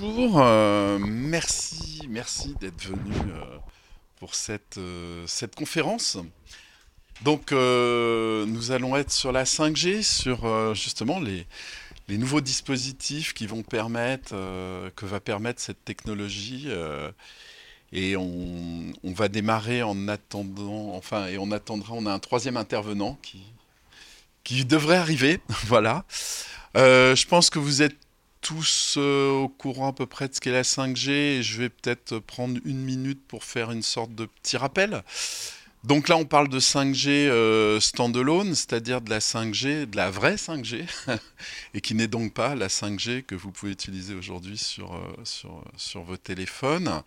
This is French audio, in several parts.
Bonjour, euh, merci, merci d'être venu euh, pour cette, euh, cette conférence. Donc, nous allons être sur la 5G, sur justement les, les, nouveaux dispositifs qui vont permettre, que va permettre cette technologie. et on, on, va démarrer en attendant, enfin, et on attendra, on a un troisième intervenant qui, qui devrait arriver, voilà. je pense que vous êtes tous euh, au courant à peu près de ce qu'est la 5G et je vais peut-être prendre une minute pour faire une sorte de petit rappel. Donc là, on parle de 5G euh, standalone, c'est-à-dire de la 5G, de la vraie 5G, et qui n'est donc pas la 5G que vous pouvez utiliser aujourd'hui sur, euh, sur, sur, vos téléphones.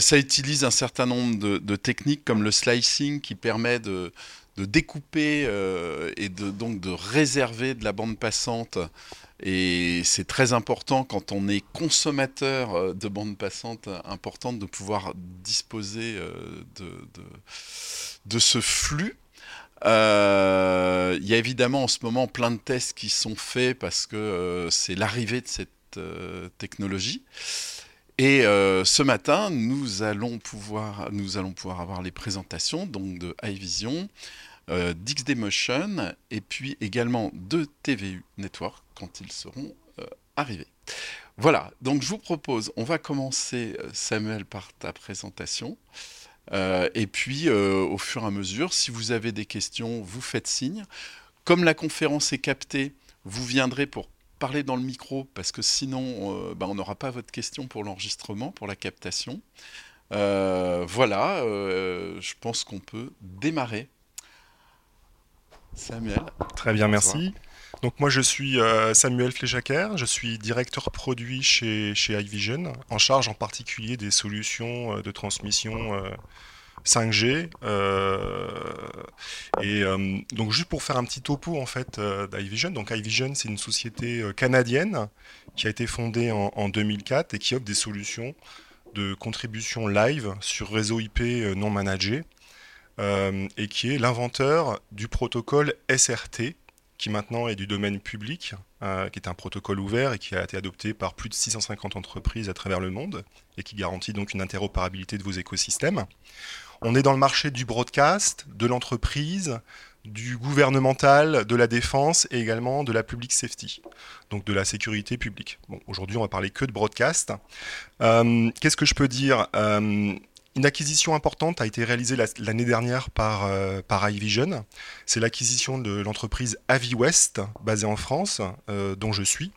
ça utilise un certain nombre de, de, techniques comme le slicing qui permet de, de découper et de, donc de réserver de la bande passante et c'est très important quand on est consommateur euh, de bandes passantes euh, importantes de pouvoir disposer euh, de, ce flux. Il y a évidemment en ce moment plein de tests qui sont faits parce que c'est l'arrivée de cette technologie. Et ce matin, nous allons, pouvoir, nous allons pouvoir avoir les présentations donc de iVision, euh, d'XD Motion et puis également de TVU Network quand ils seront euh, arrivés. Voilà, donc je vous propose, on va commencer euh, Samuel par ta présentation. et puis au fur et à mesure, si vous avez des questions, vous faites signe. Comme la conférence est captée, vous viendrez pour parler dans le micro parce que sinon bah, on n'aura pas votre question pour l'enregistrement, pour la captation. voilà, je pense qu'on peut démarrer Samuel. Très bien, merci. Donc moi je suis euh, Samuel Fléjacker, je suis directeur produit chez, chez iVision, en charge en particulier des solutions euh, de transmission 5G. Euh, et donc juste pour faire un petit topo en fait d'iVision, donc iVision c'est une société canadienne qui a été fondée en, en, 2004 et qui offre des solutions de contribution live sur réseau IP non managé. Et qui est l'inventeur du protocole SRT, qui maintenant est du domaine public, euh, qui est un protocole ouvert et qui a été adopté par plus de 650 entreprises à travers le monde, et qui garantit donc une interopérabilité de vos écosystèmes. On est dans le marché du broadcast, de l'entreprise, du gouvernemental, de la défense et également de la public safety, donc de la sécurité publique. Bon, aujourd'hui, on va parler que de broadcast. Euh, qu'est-ce que je peux dire? Une acquisition importante a été réalisée l'année dernière par, euh, iVision. C'est l'acquisition de l'entreprise AviWest, basée en France, euh, dont je suis.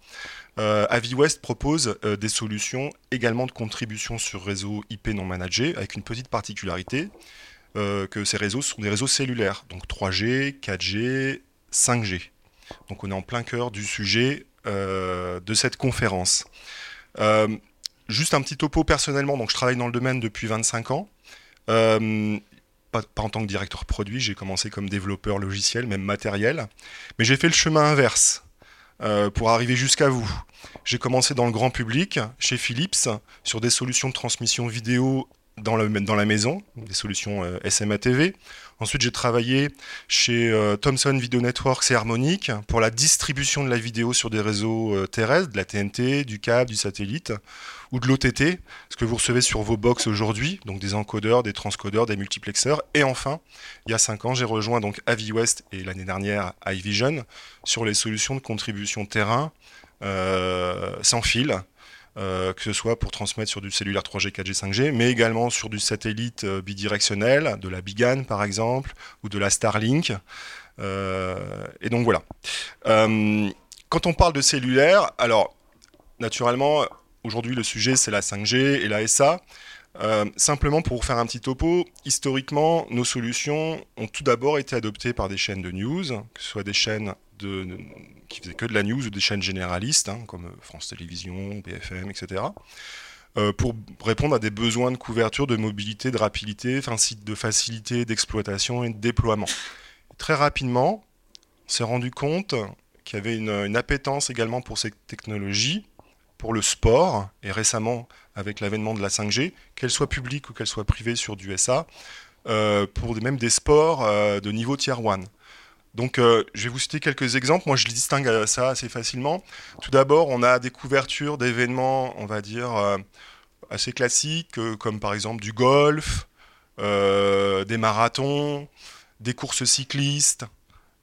Euh, AviWest propose euh, des solutions également de contribution sur réseau IP non managé, avec une petite particularité, que ces réseaux sont des réseaux cellulaires, donc 3G, 4G, 5G. Donc on est en plein cœur du sujet de cette conférence. Juste un petit topo personnellement, donc je travaille dans le domaine depuis 25 ans. Euh, pas, en tant que directeur produit, j'ai commencé comme développeur logiciel, même matériel. Mais j'ai fait le chemin inverse euh, pour arriver jusqu'à vous. J'ai commencé dans le grand public, chez Philips, sur des solutions de transmission vidéo dans, la maison, des solutions euh, SMA TV. Ensuite, j'ai travaillé chez euh, Thomson Video Networks et Harmonic pour la distribution de la vidéo sur des réseaux euh, terrestres, de la TNT, du câble, du satellite ou de l'OTT, ce que vous recevez sur vos box aujourd'hui, donc des encodeurs, des transcodeurs, des multiplexeurs. Et enfin, il y a 5 ans, j'ai rejoint donc AviWest et l'année dernière iVision sur les solutions de contribution terrain sans fil euh, que ce soit pour transmettre sur du cellulaire 3G, 4G, 5G, mais également sur du satellite euh, bidirectionnel, de la Bigan par exemple, ou de la Starlink. Euh, et donc voilà. quand on parle de cellulaire, alors naturellement, aujourd'hui le sujet c'est la 5G et la SA. simplement pour faire un petit topo, historiquement, nos solutions ont tout d'abord été adoptées par des chaînes de news, que ce soit des chaînes de, qui faisaient que de la news ou des chaînes généralistes, hein, comme euh, France Télévisions, BFM, etc., euh, pour répondre à des besoins de couverture, de mobilité, de rapidité, de facilité d'exploitation et de déploiement. Très rapidement, on s'est rendu compte qu'il y avait une, appétence également pour ces technologies, pour le sport, et récemment avec l'avènement de la 5G, qu'elle soit publique ou qu'elle soit privée sur du SA, euh, pour même des sports de niveau tier 1. Donc, je vais vous citer quelques exemples. Moi, je distingue ça assez facilement. Tout d'abord, on a des couvertures d'événements, on va dire, assez classiques, comme par exemple du golf, des marathons, des courses cyclistes,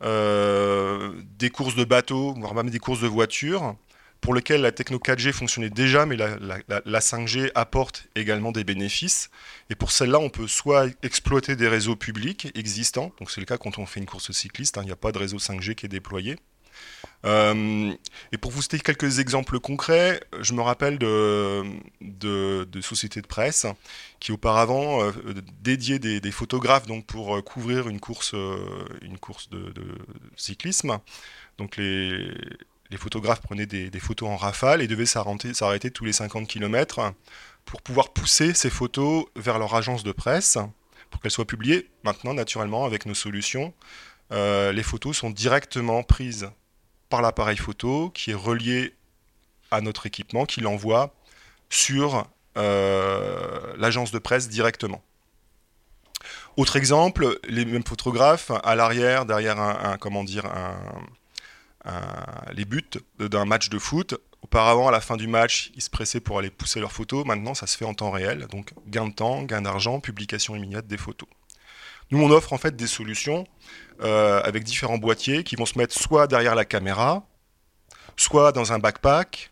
des courses de bateaux, voire même des courses de voitures pour lequel la techno 4G fonctionnait déjà, mais la, 5G apporte également des bénéfices. Et pour celle-là, on peut soit exploiter des réseaux publics existants, donc c'est le cas quand on fait une course cycliste, hein, il n'y a pas de réseau 5G qui est déployé. Euh, et pour vous citer quelques exemples concrets, je me rappelle de, de, sociétés de presse qui auparavant euh, dédiaient des, photographes donc pour euh, couvrir une course, une course de, de cyclisme. Donc les, les photographes prenaient des, photos en rafale et devaient s'arrêter tous les 50 km pour pouvoir pousser ces photos vers leur agence de presse pour qu'elles soient publiées. Maintenant, naturellement, avec nos solutions, euh, les photos sont directement prises par l'appareil photo qui est relié à notre équipement, qui l'envoie sur euh, l'agence de presse directement. Autre exemple, les mêmes photographes à l'arrière, derrière un, comment dire, un, les buts d'un match de foot. Auparavant, à la fin du match, ils se pressaient pour aller pousser leurs photos. Maintenant, ça se fait en temps réel. Donc, gain de temps, gain d'argent, publication immédiate des photos. Nous, on offre en fait des solutions euh, avec différents boîtiers qui vont se mettre soit derrière la caméra, soit dans un backpack,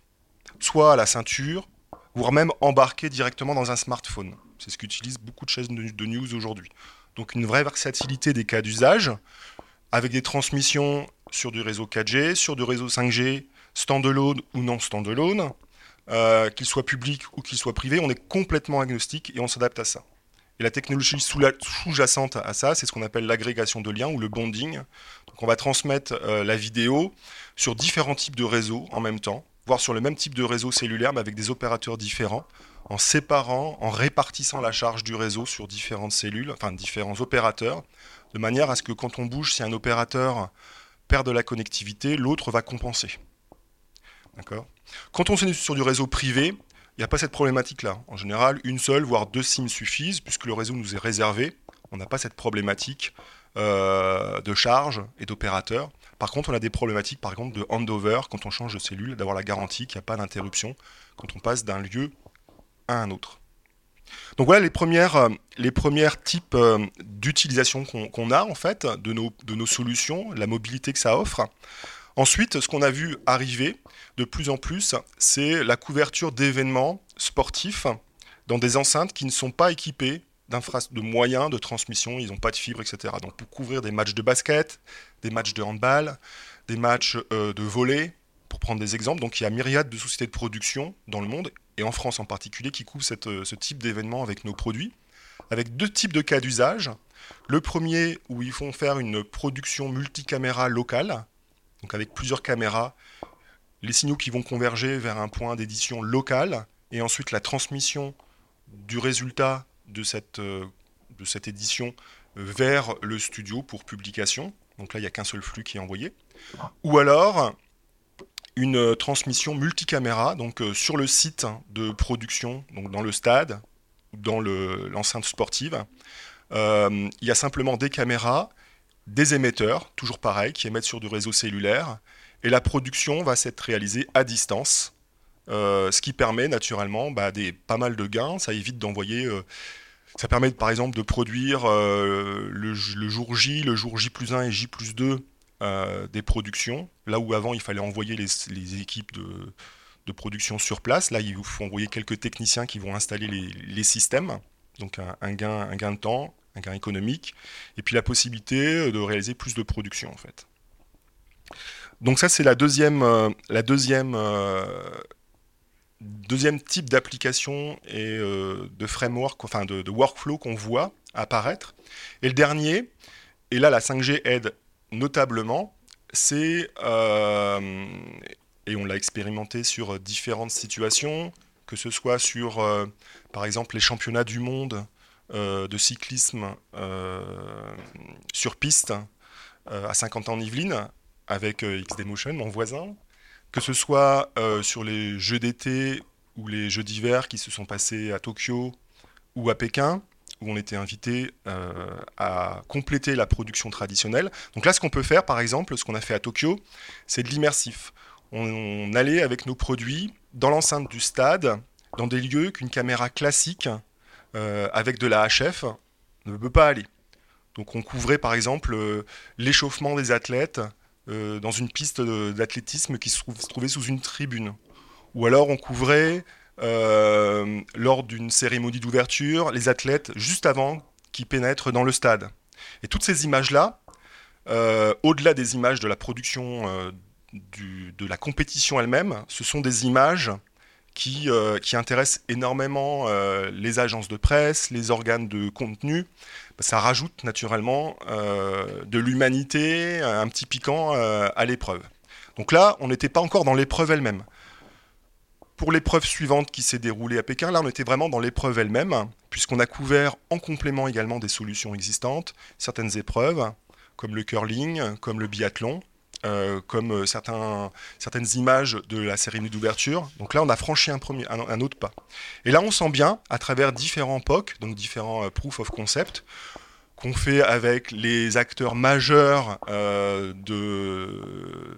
soit à la ceinture, voire même embarqués directement dans un smartphone. C'est ce qu'utilisent beaucoup de chaînes de news aujourd'hui. Donc une vraie versatilité des cas d'usage, avec des transmissions sur du réseau 4G, sur du réseau 5G, standalone ou non standalone, euh, qu'il soit public ou qu'il soit privé, on est complètement agnostique et on s'adapte à ça. Et la technologie sous-jacente à ça, c'est ce qu'on appelle l'agrégation de liens ou le bonding. Donc on va transmettre euh, la vidéo sur différents types de réseaux en même temps, voire sur le même type de réseau cellulaire mais avec des opérateurs différents, en séparant, en répartissant la charge du réseau sur différentes cellules, enfin différents opérateurs, de manière à ce que quand on bouge, si un opérateur perd de la connectivité, l'autre va compenser. Quand on est sur du réseau privé, il n'y a pas cette problématique-là. En général, une seule, voire deux SIM suffisent, puisque le réseau nous est réservé. On n'a pas cette problématique euh, de charge et d'opérateur. Par contre, on a des problématiques, par exemple, de handover, quand on change de cellule, d'avoir la garantie qu'il n'y a pas d'interruption quand on passe d'un lieu à un autre. Donc voilà les premières, euh, types euh, d'utilisation qu'on a en fait de nos, solutions, la mobilité que ça offre. Ensuite, ce qu'on a vu arriver de plus en plus, c'est la couverture d'événements sportifs dans des enceintes qui ne sont pas équipées de moyens de transmission, ils n'ont pas de fibres, etc. Donc pour couvrir des matchs de basket, des matchs de handball, des matchs euh, de volley, pour prendre des exemples. Donc il y a myriade de sociétés de production dans le monde et en France en particulier, qui couvrent euh, ce type d'événement avec nos produits, avec deux types de cas d'usage. Le premier, où ils font faire une production multicaméra locale, donc avec plusieurs caméras, les signaux qui vont converger vers un point d'édition local, et ensuite la transmission du résultat de cette, euh, de cette édition vers le studio pour publication. Donc là, il n'y a qu'un seul flux qui est envoyé. Ou alors, une euh, transmission multicaméra donc euh, sur le site de production, donc dans le stade, dans l'enceinte sportive. Euh, il y a simplement des caméras, des émetteurs, toujours pareil, qui émettent sur du réseau cellulaire, et la production va s'être réalisée à distance, ce qui permet naturellement bah, des, pas mal de gains. Ça évite d'envoyer. ça permet par exemple de produire le, le, jour J, le jour J plus 1 et J plus 2 euh, des productions. Là où avant il fallait envoyer les, équipes de, production sur place, là il faut envoyer quelques techniciens qui vont installer les, systèmes. Donc un, gain, un gain de temps, un gain économique, et puis la possibilité de réaliser plus de production en fait. Donc ça c'est la deuxième, euh, la deuxième, euh, deuxième type d'application et de framework, enfin de, de workflow qu'on voit apparaître. Et le dernier, et là la 5G aide notablement, c'est, euh, et on l'a expérimenté sur différentes situations, que ce soit sur, euh, par exemple, les championnats du monde euh, de cyclisme sur piste à 50 ans en Yvelines, avec XDMotion, mon voisin, que ce soit sur les jeux d'été ou les jeux d'hiver qui se sont passés à Tokyo ou à Pékin, où on était invité à compléter la production traditionnelle. Donc là, ce qu'on peut faire, par exemple, ce qu'on a fait à Tokyo, c'est de l'immersif. On, allait avec nos produits dans l'enceinte du stade, dans des lieux qu'une caméra classique avec de la HF ne peut pas aller. Donc on couvrait par exemple l'échauffement des athlètes dans une piste d'athlétisme qui se trouvait sous une tribune. Ou alors on couvrait euh, lors d'une cérémonie d'ouverture les athlètes juste avant qu'ils pénètrent dans le stade. Et toutes ces images-là, euh, au-delà des images de la production euh, de la compétition elle-même, ce sont des images qui, qui intéressent énormément les agences de presse, les organes de contenu. Ça rajoute naturellement de l'humanité, un petit piquant à l'épreuve. Donc là, on n'était pas encore dans l'épreuve elle-même. Pour l'épreuve suivante qui s'est déroulée à Pékin, là on était vraiment dans l'épreuve elle-même, puisqu'on a couvert en complément également des solutions existantes, certaines épreuves, comme le curling, comme le biathlon, euh, comme euh, certaines images de la cérémonie d'ouverture. Donc là, on a franchi un, autre pas. Et là, on sent bien, à travers différents POC, donc différents euh, proof of concept, qu'on fait avec les acteurs majeurs euh,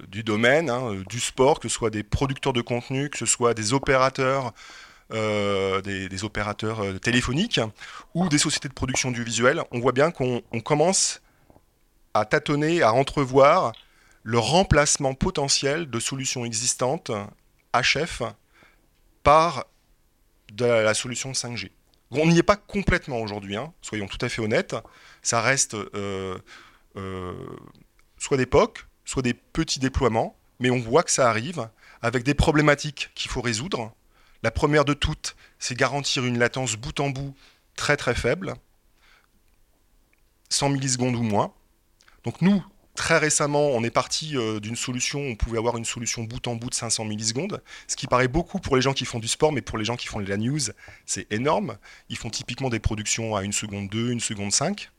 du domaine, hein, du sport, que ce soit des producteurs de contenu, que ce soit des opérateurs, euh, des, opérateurs euh, téléphoniques ou des sociétés de production du visuel, on voit bien qu'on commence à tâtonner, à entrevoir le remplacement potentiel de solutions existantes HF par de la solution 5G. On n'y est pas complètement aujourd'hui, hein, soyons tout à fait honnêtes ça reste euh, euh, soit des POC, soit des petits déploiements, mais on voit que ça arrive avec des problématiques qu'il faut résoudre. La première de toutes, c'est garantir une latence bout en bout très très faible, 100 millisecondes ou moins. Donc nous, très récemment, on est parti euh, d'une solution, on pouvait avoir une solution bout en bout de 500 millisecondes, ce qui paraît beaucoup pour les gens qui font du sport, mais pour les gens qui font de la news, c'est énorme. Ils font typiquement des productions à 1 seconde 2, 1 seconde 5.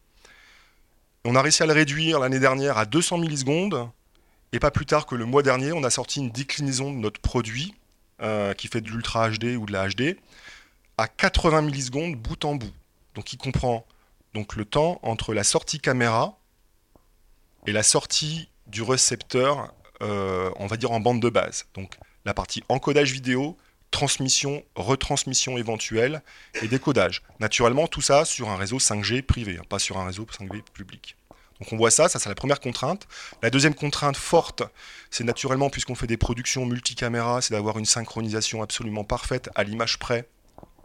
On a réussi à le réduire l'année dernière à 200 millisecondes. Et pas plus tard que le mois dernier, on a sorti une déclinaison de notre produit, euh, qui fait de l'Ultra HD ou de la HD, à 80 millisecondes bout en bout. Donc il comprend donc le temps entre la sortie caméra et la sortie du récepteur, euh, on va dire en bande de base. Donc la partie encodage vidéo, transmission, retransmission éventuelle et décodage. Naturellement, tout ça sur un réseau 5G privé, hein, pas sur un réseau 5G public. Donc on voit ça, ça c'est la première contrainte. La deuxième contrainte forte, c'est naturellement, puisqu'on fait des productions multicaméras, c'est d'avoir une synchronisation absolument parfaite à l'image près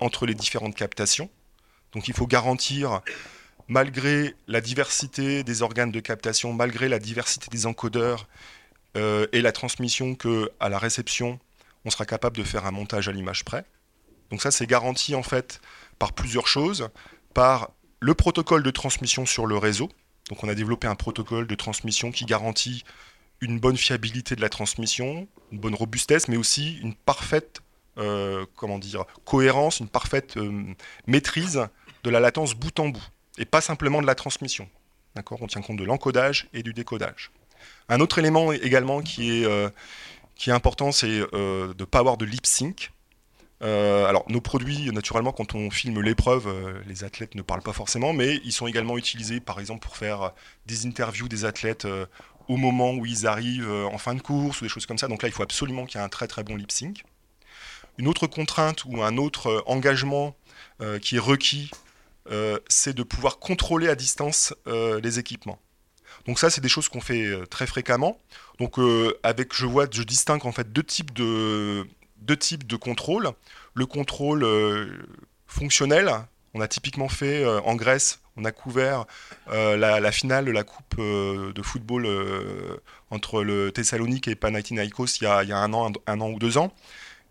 entre les différentes captations. Donc il faut garantir, malgré la diversité des organes de captation, malgré la diversité des encodeurs euh, et la transmission, que à la réception, on sera capable de faire un montage à l'image près. Donc ça, c'est garanti en fait par plusieurs choses. Par le protocole de transmission sur le réseau. Donc on a développé un protocole de transmission qui garantit une bonne fiabilité de la transmission, une bonne robustesse, mais aussi une parfaite euh, comment dire, cohérence, une parfaite euh, maîtrise de la latence bout en bout, et pas simplement de la transmission. D'accord? On tient compte de l'encodage et du décodage. Un autre élément également qui est, euh, qui est important, c'est euh, de ne pas avoir de lip sync. Euh, alors, nos produits, naturellement, quand on filme l'épreuve, les athlètes ne parlent pas forcément, mais ils sont également utilisés, par exemple, pour faire des interviews des athlètes au moment où ils arrivent en fin de course ou des choses comme ça. Donc là, il faut absolument qu'il y ait un très très bon lip sync. Une autre contrainte ou un autre engagement qui est requis, c'est de pouvoir contrôler à distance les équipements. Donc ça, c'est des choses qu'on fait euh, très fréquemment. Donc euh, avec, je vois, je distingue en fait deux types de deux types de contrôle. Le contrôle euh, fonctionnel, on a typiquement fait en Grèce, on a couvert la, finale de la coupe de football entre le Thessalonique et Panathinaikos il y a, il y a un, an, un, an ou deux ans.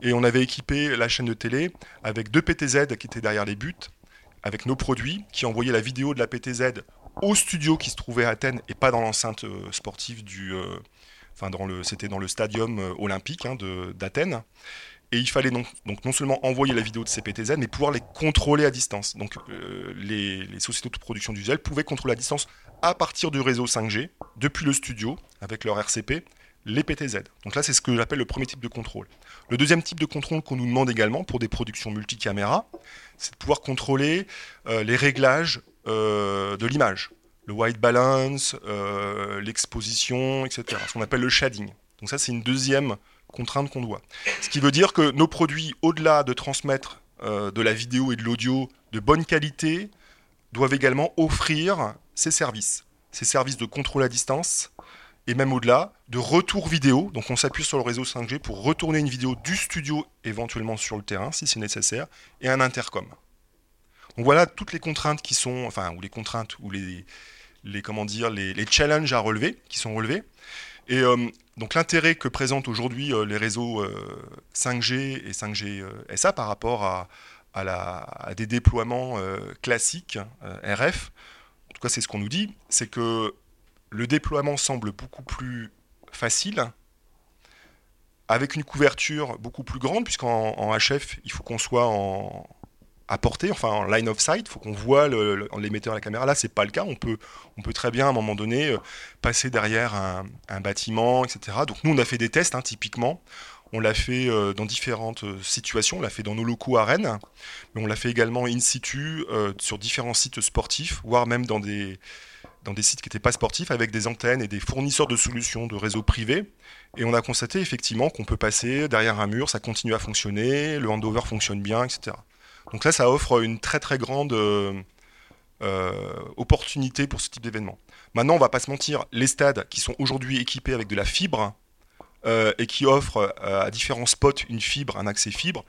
Et on avait équipé la chaîne de télé avec deux PTZ qui étaient derrière les buts, avec nos produits, qui envoyaient la vidéo de la PTZ au studio qui se trouvait à Athènes et pas dans l'enceinte euh, sportive du. Euh, enfin, c'était dans le stadium euh, olympique hein, d'Athènes. Et il fallait donc, non seulement envoyer la vidéo de CPTZ, mais pouvoir les contrôler à distance. Donc les, sociétés de production du pouvaient contrôler à distance à partir du réseau 5G, depuis le studio, avec leur RCP, les PTZ. Donc là, c'est ce que j'appelle le premier type de contrôle. Le deuxième type de contrôle qu'on nous demande également pour des productions multicaméras, c'est de pouvoir contrôler euh, les réglages euh, de l'image, le white balance, euh, l'exposition, etc. Ce qu'on appelle le shading. Donc ça, c'est une deuxième contrainte qu'on doit. Ce qui veut dire que nos produits, au-delà de transmettre de la vidéo et de l'audio de bonne qualité, doivent également offrir ces services, ces services de contrôle à distance, et même au-delà, de retour vidéo. Donc on s'appuie sur le réseau 5G pour retourner une vidéo du studio éventuellement sur le terrain si c'est nécessaire, et un intercom. Donc voilà toutes les contraintes qui sont, enfin, ou les contraintes, ou les, les comment dire, les, challenges à relever, qui sont relevés. Et euh, donc l'intérêt que présentent aujourd'hui euh, les réseaux 5G euh, et 5G SA par rapport à, à, la, à des déploiements classiques RF, en tout cas c'est ce qu'on nous dit, c'est que le déploiement semble beaucoup plus facile, avec une couverture beaucoup plus grande, puisqu'en HF, il faut qu'on soit en, à portée, enfin en line of sight, il faut qu'on voit l'émetteur à la caméra. Là, c'est pas le cas. On peut, très bien, à un moment donné, euh, passer derrière un, bâtiment, etc. Donc nous, on a fait des tests, hein, typiquement. On l'a fait euh, dans différentes euh, situations. On l'a fait dans nos locaux à mais on l'a fait également in situ sur différents sites sportifs, voire même dans des, dans des sites qui n'étaient pas sportifs avec des antennes et des fournisseurs de solutions de réseaux privés. Et on a constaté effectivement qu'on peut passer derrière un mur, ça continue à fonctionner, le handover fonctionne bien, etc. Donc là, ça offre une très très grande euh, euh, opportunité pour ce type d'événement. Maintenant, on va pas se mentir, les stades qui sont aujourd'hui équipés avec de la fibre euh, et qui offrent à différents spots une fibre, un accès fibre,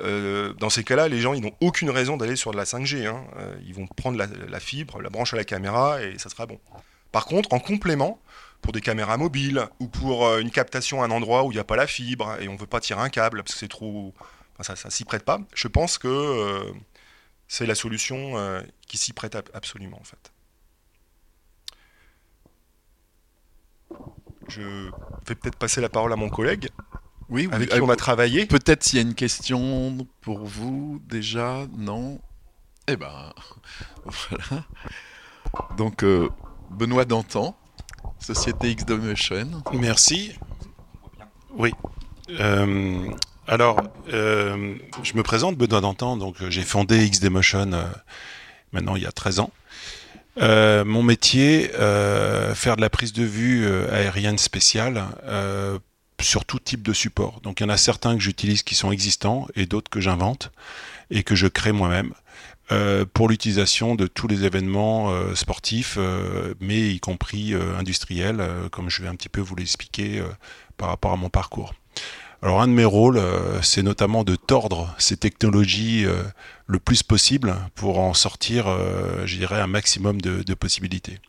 euh, dans ces cas-là, les gens ils n'ont aucune raison d'aller sur de la 5G. Hein. Euh, ils vont prendre la, fibre, la branche à la caméra et ça sera bon. Par contre, en complément, pour des caméras mobiles ou pour euh, une captation à un endroit où il n'y a pas la fibre et on ne veut pas tirer un câble parce que c'est trop. ça, ça s'y prête pas. Je pense que c'est la solution qui s'y prête absolument en fait. Je vais peut-être passer la parole à mon collègue. Oui, avec qui on a travaillé. Peut-être s'il y a une question pour vous déjà, non Eh ben, voilà. Donc, euh, Benoît Dantan, Société X Motion. Merci. Oui. Euh, alors, euh, je me présente, Benoît Dantan, donc j'ai fondé XD Motion maintenant il y a 13 ans. mon métier, faire de la prise de vue aérienne spéciale sur tout type de support. Donc il y en a certains que j'utilise qui sont existants et d'autres que j'invente et que je crée moi-même. Euh, pour l'utilisation de tous les événements euh, sportifs, euh, mais y compris industriels, comme je vais un petit peu vous l'expliquer par rapport à mon parcours. Alors un de mes rôles, c'est notamment de tordre ces technologies le plus possible pour en sortir, je dirais, un maximum de possibilités.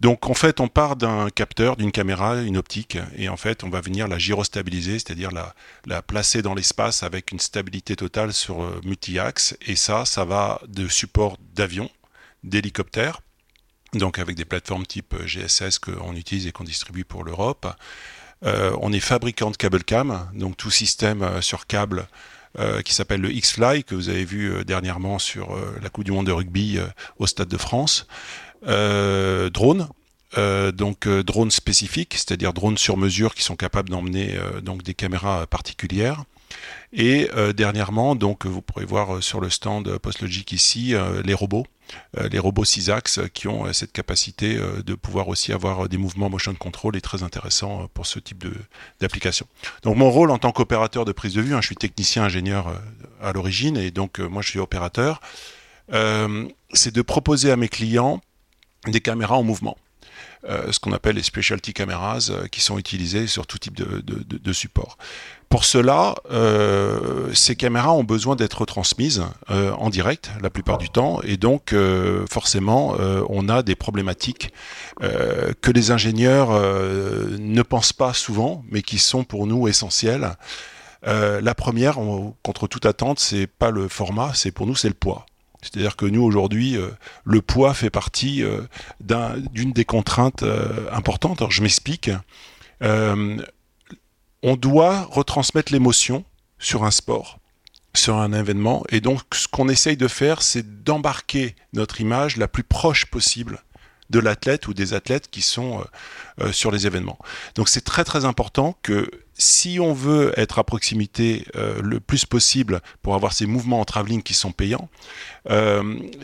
Donc en fait, on part d'un capteur, d'une caméra, une optique, et en fait, on va venir la gyrostabiliser, c'est-à-dire la, la, placer dans l'espace avec une stabilité totale sur euh, multi-axe. Et ça, ça va de support d'avion, d'hélicoptère, donc avec des plateformes type euh, GSS qu'on utilise et qu'on distribue pour l'Europe. Euh, on est fabricant de câble cam, donc tout système sur câble qui s'appelle le X-Fly, que vous avez vu dernièrement sur la Coupe du Monde de rugby au Stade de France. Euh, drones. Euh, donc euh, drones spécifiques, c'est-à-dire drones sur mesure qui sont capables d'emmener donc des caméras particulières. Et dernièrement, donc vous pourrez voir sur le stand PostLogic ici les robots, les robots 6 axes qui ont cette capacité de pouvoir aussi avoir des mouvements motion control et très intéressant pour ce type d'application. Donc mon rôle en tant qu'opérateur de prise de vue, hein, je suis technicien ingénieur à l'origine et donc moi je suis opérateur, c'est de proposer à mes clients des caméras en mouvement. Euh, ce qu'on appelle les specialty cameras euh, qui sont utilisées sur tout type de, support. Pour cela, euh, ces caméras ont besoin d'être transmises en direct la plupart du temps et donc forcément on a des problématiques que les ingénieurs ne pensent pas souvent mais qui sont pour nous essentielles. la première, contre toute attente, c'est pas le format, c'est pour nous c'est le poids. C'est-à-dire que nous, aujourd'hui, euh, le poids fait partie euh, d'une des contraintes euh, importantes. Alors, je m'explique. on doit retransmettre l'émotion sur un sport, sur un événement. Et donc, ce qu'on essaye de faire, c'est d'embarquer notre image la plus proche possible de l'athlète ou des athlètes qui sont euh, sur les événements. Donc c'est très très important que si on veut être à proximité le plus possible pour avoir ces mouvements en travelling qui sont payants,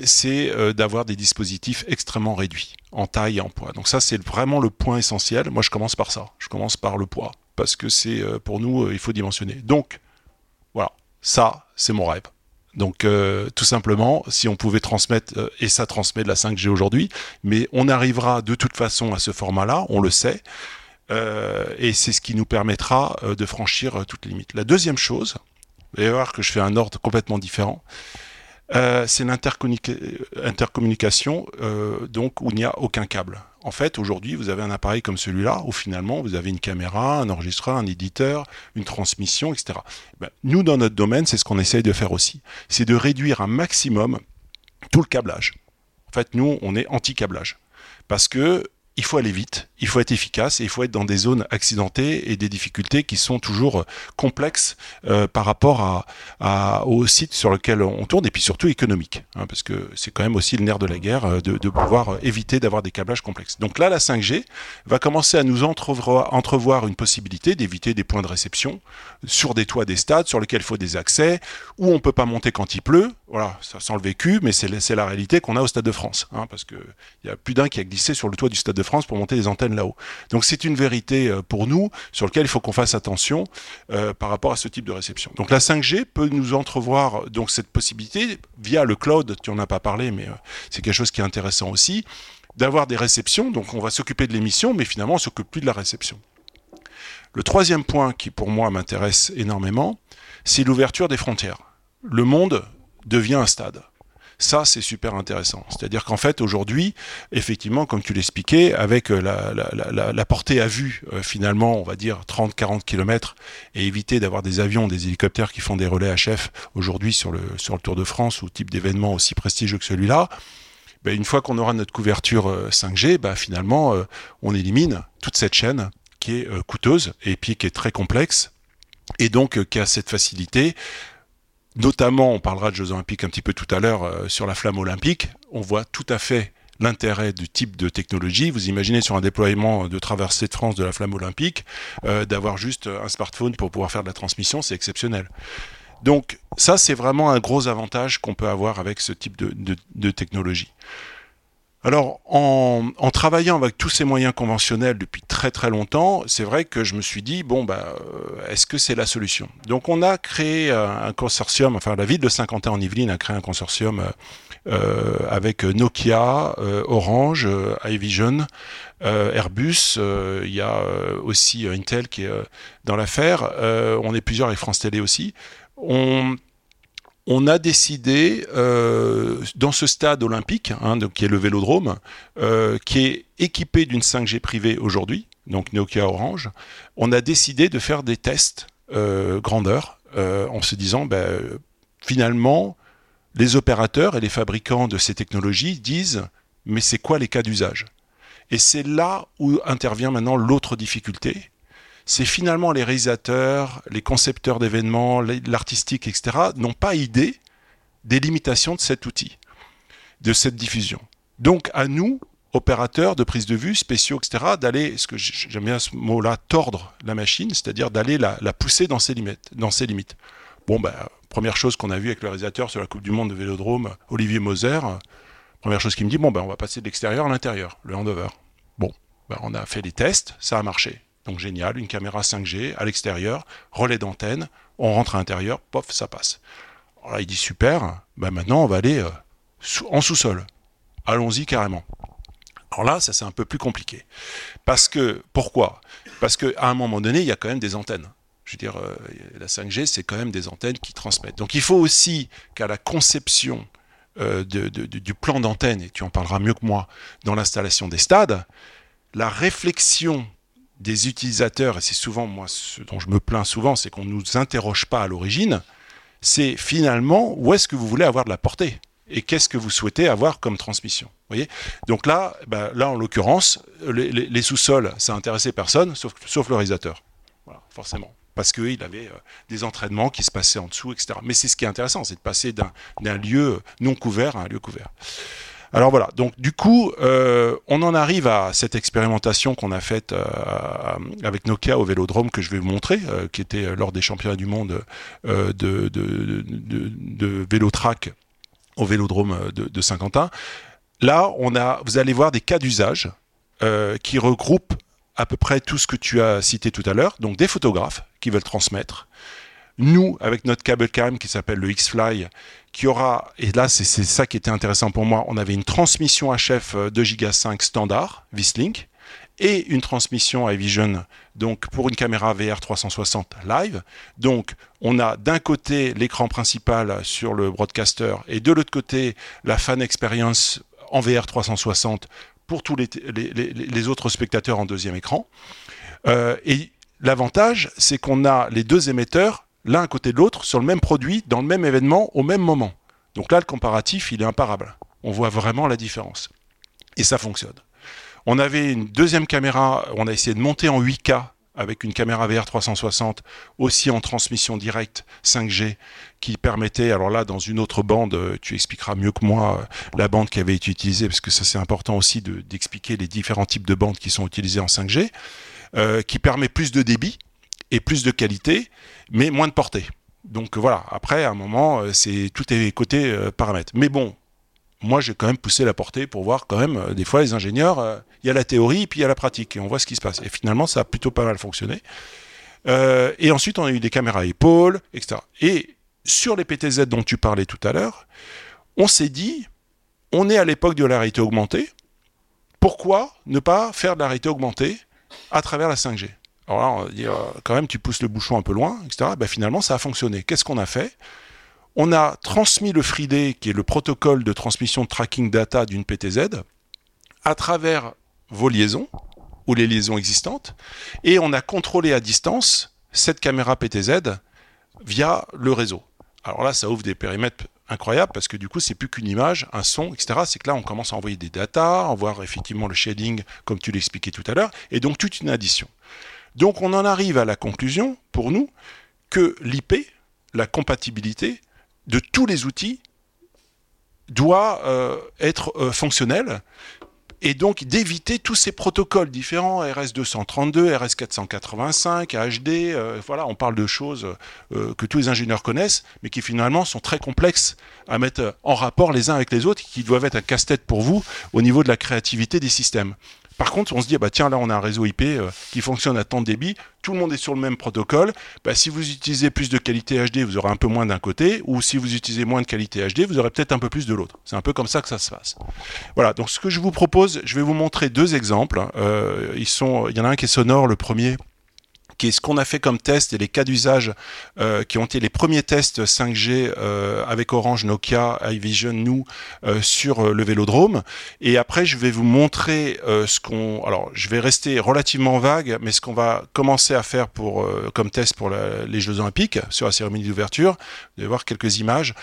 c'est d'avoir des dispositifs extrêmement réduits en taille et en poids. Donc ça c'est vraiment le point essentiel. Moi je commence par ça. Je commence par le poids parce que c'est pour nous il faut dimensionner. Donc voilà, ça c'est mon rêve. Donc euh, tout simplement, si on pouvait transmettre, euh, et ça transmet de la 5G aujourd'hui, mais on arrivera de toute façon à ce format-là, on le sait, euh, et c'est ce qui nous permettra de franchir toutes les limites. La deuxième chose, vous allez voir que je fais un ordre complètement différent, c'est l'intercommunication, donc où il n'y a aucun câble en fait, aujourd'hui, vous avez un appareil comme celui-là, où finalement, vous avez une caméra, un enregistreur, un éditeur, une transmission, etc. Ben, nous, dans notre domaine, c'est ce qu'on essaye de faire aussi. C'est de réduire un maximum tout le câblage. En fait, nous, on est anti-câblage. Parce que il faut aller vite, il faut être efficace et il faut être dans des zones accidentées et des difficultés qui sont toujours euh, complexes euh, par rapport au site sur lequel on tourne et puis surtout économique, hein, parce que c'est quand même aussi le nerf de la guerre euh, de, pouvoir éviter d'avoir des câblages complexes. Donc là, la 5G va commencer à nous entrevoir, entrevoir une possibilité d'éviter des points de réception sur des toits des stades sur lesquels il faut des accès, où on peut pas monter quand il pleut. Voilà, ça sent le vécu, mais c'est la réalité qu'on a au Stade de France, hein, parce que il y a plus d'un qui a glissé sur le toit du Stade de France pour monter les antennes là-haut. Donc c'est une vérité euh, pour nous sur laquelle il faut qu'on fasse attention euh, par rapport à ce type de réception. Donc la 5G peut nous entrevoir donc cette possibilité via le cloud, tu en as pas parlé, mais euh, c'est quelque chose qui est intéressant aussi, d'avoir des réceptions. Donc on va s'occuper de l'émission, mais finalement on s'occupe plus de la réception. Le troisième point qui pour moi m'intéresse énormément, c'est l'ouverture des frontières. Le monde devient un stade. Ça, c'est super intéressant. C'est-à-dire qu'en fait, aujourd'hui, effectivement, comme tu l'expliquais, avec euh, la, portée à vue, euh, finalement, on va dire 30-40 km, et éviter d'avoir des avions, des hélicoptères qui font des relais HF aujourd'hui sur le, sur le Tour de France ou type d'événement aussi prestigieux que celui-là, ben, une fois qu'on aura notre couverture 5G, euh, ben, finalement, on élimine toute cette chaîne qui est coûteuse et puis qui est très complexe et donc qui a cette facilité Notamment, on parlera de Jeux Olympiques un petit peu tout à l'heure euh, sur la flamme olympique. On voit tout à fait l'intérêt du type de technologie. Vous imaginez sur un déploiement de traversée de France de la flamme olympique, euh, d'avoir juste un smartphone pour pouvoir faire de la transmission, c'est exceptionnel. Donc ça, c'est vraiment un gros avantage qu'on peut avoir avec ce type de technologie. Alors, en, travaillant avec tous ces moyens conventionnels depuis très très longtemps, c'est vrai que je me suis dit, bon, bah, euh, est-ce que c'est la solution? Donc, on a créé euh, un consortium, enfin, la ville de Saint-Quentin en Yvelines a créé un consortium euh, avec Nokia, Orange, iVision, Airbus, il y a aussi Intel qui est dans l'affaire, on est plusieurs avec France Télé aussi. On a décidé, euh, dans ce stade olympique, hein, qui est le vélodrome, euh, qui est équipé d'une 5G privée aujourd'hui, donc Nokia Orange, on a décidé de faire des tests euh, grandeur, en se disant, ben, finalement, les opérateurs et les fabricants de ces technologies disent, mais c'est quoi les cas d'usage? Et c'est là où intervient maintenant l'autre difficulté, c'est finalement les réalisateurs, les concepteurs d'événements, l'artistique, etc., n'ont pas idée des limitations de cet outil, de cette diffusion. Donc à nous, opérateurs de prise de vue, spéciaux, etc., d'aller, ce que j'aime bien ce mot-là, tordre la machine, c'est-à-dire d'aller la, pousser dans ses limites. Dans ses limites. Bon, ben, première chose qu'on a vu avec le réalisateur sur la Coupe du Monde de Vélodrome, Olivier Moser, première chose qu'il me dit, bon, ben, on va passer de l'extérieur à l'intérieur, le handover. Bon, ben, on a fait les tests, ça a marché. Donc génial, une caméra 5G à l'extérieur, relais d'antenne, on rentre à l'intérieur, pof, ça passe. Alors là, il dit super, ben maintenant on va aller euh, en sous-sol. Allons-y carrément. Alors là, ça c'est un peu plus compliqué. Parce que, pourquoi? Parce qu'à un moment donné, il y a quand même des antennes. Je veux dire, euh, la 5G, c'est quand même des antennes qui transmettent. Donc il faut aussi qu'à la conception euh, du plan d'antenne, et tu en parleras mieux que moi, dans l'installation des stades, la réflexion des utilisateurs, et c'est souvent moi ce dont je me plains souvent, c'est qu'on ne nous interroge pas à l'origine, c'est finalement où est-ce que vous voulez avoir de la portée et qu'est-ce que vous souhaitez avoir comme transmission. Voyez? Donc là, bah, là en l'occurrence, les, sous-sols, ça intéressait personne, sauf, sauf le réalisateur. Voilà, forcément. Parce qu'il avait euh, des entraînements qui se passaient en dessous, etc. Mais c'est ce qui est intéressant, c'est de passer d'un lieu non couvert à un lieu couvert. Alors voilà, donc du coup, euh, on en arrive à cette expérimentation qu'on a faite euh, avec Nokia au Vélodrome que je vais vous montrer, euh, qui était lors des championnats du monde de, de, de, de, au Vélodrome de, Saint-Quentin. Là, on a, vous allez voir des cas d'usage qui regroupent à peu près tout ce que tu as cité tout à l'heure, donc des photographes qui veulent transmettre, nous, avec notre câble cam qui s'appelle le X-Fly, qui aura, et là c'est ça qui était intéressant pour moi, on avait une transmission HF 2 Go 5 standard, Vislink, et une transmission iVision, donc pour une caméra VR 360 live. Donc on a d'un côté l'écran principal sur le broadcaster et de l'autre côté la fan experience en VR 360 pour tous les, les, autres spectateurs en deuxième écran. Euh, et l'avantage, c'est qu'on a les deux émetteurs l'un à côté de l'autre sur le même produit, dans le même événement, au même moment. Donc là, le comparatif, il est imparable. On voit vraiment la différence. Et ça fonctionne. On avait une deuxième caméra, on a essayé de monter en 8K avec une caméra VR 360, aussi en transmission directe 5G, qui permettait, alors là, dans une autre bande, euh, tu expliqueras mieux que moi euh, la bande qui avait été utilisée, parce que ça c'est important aussi d'expliquer les différents types de bandes qui sont utilisées en 5G, euh, qui permet plus de débit, et plus de qualité, mais moins de portée. Donc voilà, après, à un moment, euh, c'est tout est côté euh, paramètres. Mais bon, moi, j'ai quand même poussé la portée pour voir quand même, euh, des fois, les ingénieurs, il y a la théorie, puis il y a la pratique, et on voit ce qui se passe. Et finalement, ça a plutôt pas mal fonctionné. et ensuite, on a eu des caméras épaules, etc. Et sur les PTZ dont tu parlais tout à l'heure, on s'est dit, on est à l'époque de la réalité augmentée, pourquoi ne pas faire de la réalité augmentée à travers la 5G alors là, on va dire, euh, quand même, tu pousses le bouchon un peu loin, etc. Ben, finalement, ça a fonctionné. Qu'est-ce qu'on a fait? On a transmis le FreeD, qui est le protocole de transmission de tracking data d'une PTZ, à travers vos liaisons, ou les liaisons existantes, et on a contrôlé à distance cette caméra PTZ via le réseau. Alors là, ça ouvre des périmètres incroyables parce que du coup, c'est plus qu'une image, un son, etc. C'est que là, on commence à envoyer des datas, à voir effectivement le shading, comme tu l'expliquais tout à l'heure, et donc toute une addition. Donc on en arrive à la conclusion, pour nous, que l'IP, la compatibilité de tous les outils, doit euh, être euh, fonctionnelle et donc d'éviter tous ces protocoles différents, RS232, RS485, HD, voilà, on parle de choses euh, que tous les ingénieurs connaissent, mais qui finalement sont très complexes à mettre en rapport les uns avec les autres, qui doivent être un casse-tête pour vous au niveau de la créativité des systèmes. Par contre, on se dit, bah, tiens, là, on a un réseau IP euh, qui fonctionne à tant de débit, tout le monde est sur le même protocole. Bah, si vous utilisez plus de qualité HD, vous aurez un peu moins d'un côté, ou si vous utilisez moins de qualité HD, vous aurez peut-être un peu plus de l'autre. C'est un peu comme ça que ça se passe. Voilà, donc ce que je vous propose, je vais vous montrer deux exemples. Euh, il y en a un qui est sonore, le premier qui est ce qu'on a fait comme test et les cas d'usage euh, qui ont été les premiers tests 5G euh, avec Orange, Nokia, iVision, nous, euh, sur le Vélodrome. Et après, je vais vous montrer ce qu'on... Alors, je vais rester relativement vague, mais ce qu'on va commencer à faire pour, comme test pour les Jeux Olympiques, sur la cérémonie d'ouverture. Vous allez voir quelques images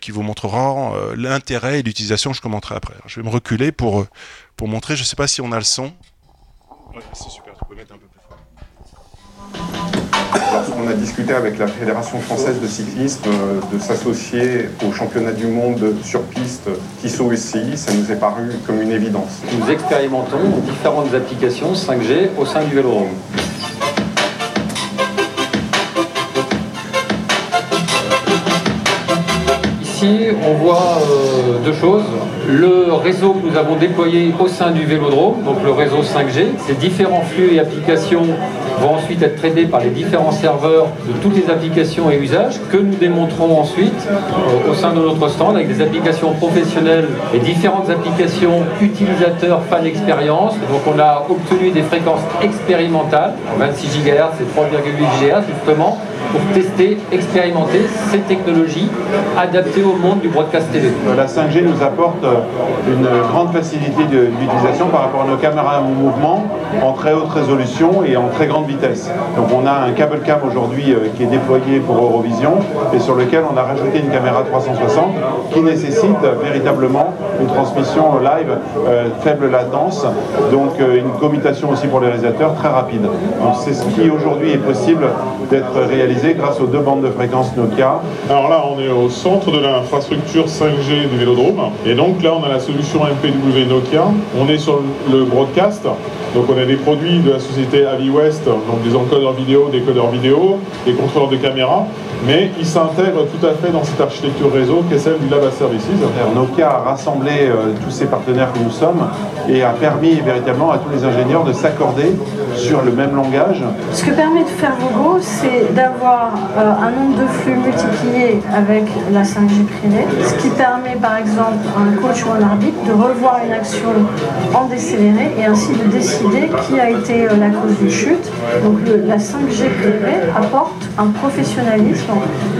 qui vous montreront l'intérêt et l'utilisation. Je commenterai après. je vais me reculer pour, pour montrer. Je ne sais pas si on a le son. c'est super. On a discuté avec la Fédération française de cyclisme euh, de s'associer au championnat du monde sur piste Tissot SCI. Ça nous est paru comme une évidence. Nous expérimentons différentes applications 5G au sein du vélodrome. Ici, on voit euh, deux choses le réseau que nous avons déployé au sein du Vélodrome, donc le réseau 5G. Ces différents flux et applications vont ensuite être traités par les différents serveurs de toutes les applications et usages que nous démontrons ensuite euh, au sein de notre stand avec des applications professionnelles et différentes applications utilisateurs fan expérience. Donc on a obtenu des fréquences expérimentales, 26 GHz et 3,8 GHz justement, pour tester, expérimenter ces technologies adaptées au monde du broadcast TV. La 5G nous apporte une grande facilité d'utilisation par rapport à nos caméras en mouvement en très haute résolution et en très grande vitesse. Donc on a un câble cam aujourd'hui euh, qui est déployé pour Eurovision et sur lequel on a rajouté une caméra 360 qui nécessite véritablement une transmission live euh, faible latence, donc euh, une commutation aussi pour les réalisateurs très rapide. Donc c'est ce qui aujourd'hui est possible d'être réalisé réalisé grâce aux deux bandes de fréquences Nokia. Alors là, on est au centre de l'infrastructure 5G du Vélodrome. Et donc là, on a la solution MPW Nokia. On est sur le broadcast. Donc on a des produits de la société AviWest, donc des encodeurs vidéo, des codeurs vidéo, des contrôleurs de caméra, mais ils s'intègrent tout à fait dans cette architecture réseau qui est celle du Lab Services. Nokia a rassemblé euh, tous ces partenaires que nous sommes et a permis véritablement à tous les ingénieurs de s'accorder sur le même langage. Ce que permet de faire Vogo, c'est d'avoir euh, un nombre de flux multiplié avec la 5G privée, ce qui permet par exemple à un coach ou un arbitre de revoir une action en décéléré et ainsi de décider qui a été euh, la cause d'une chute. Donc la 5G privée apporte un professionnalisme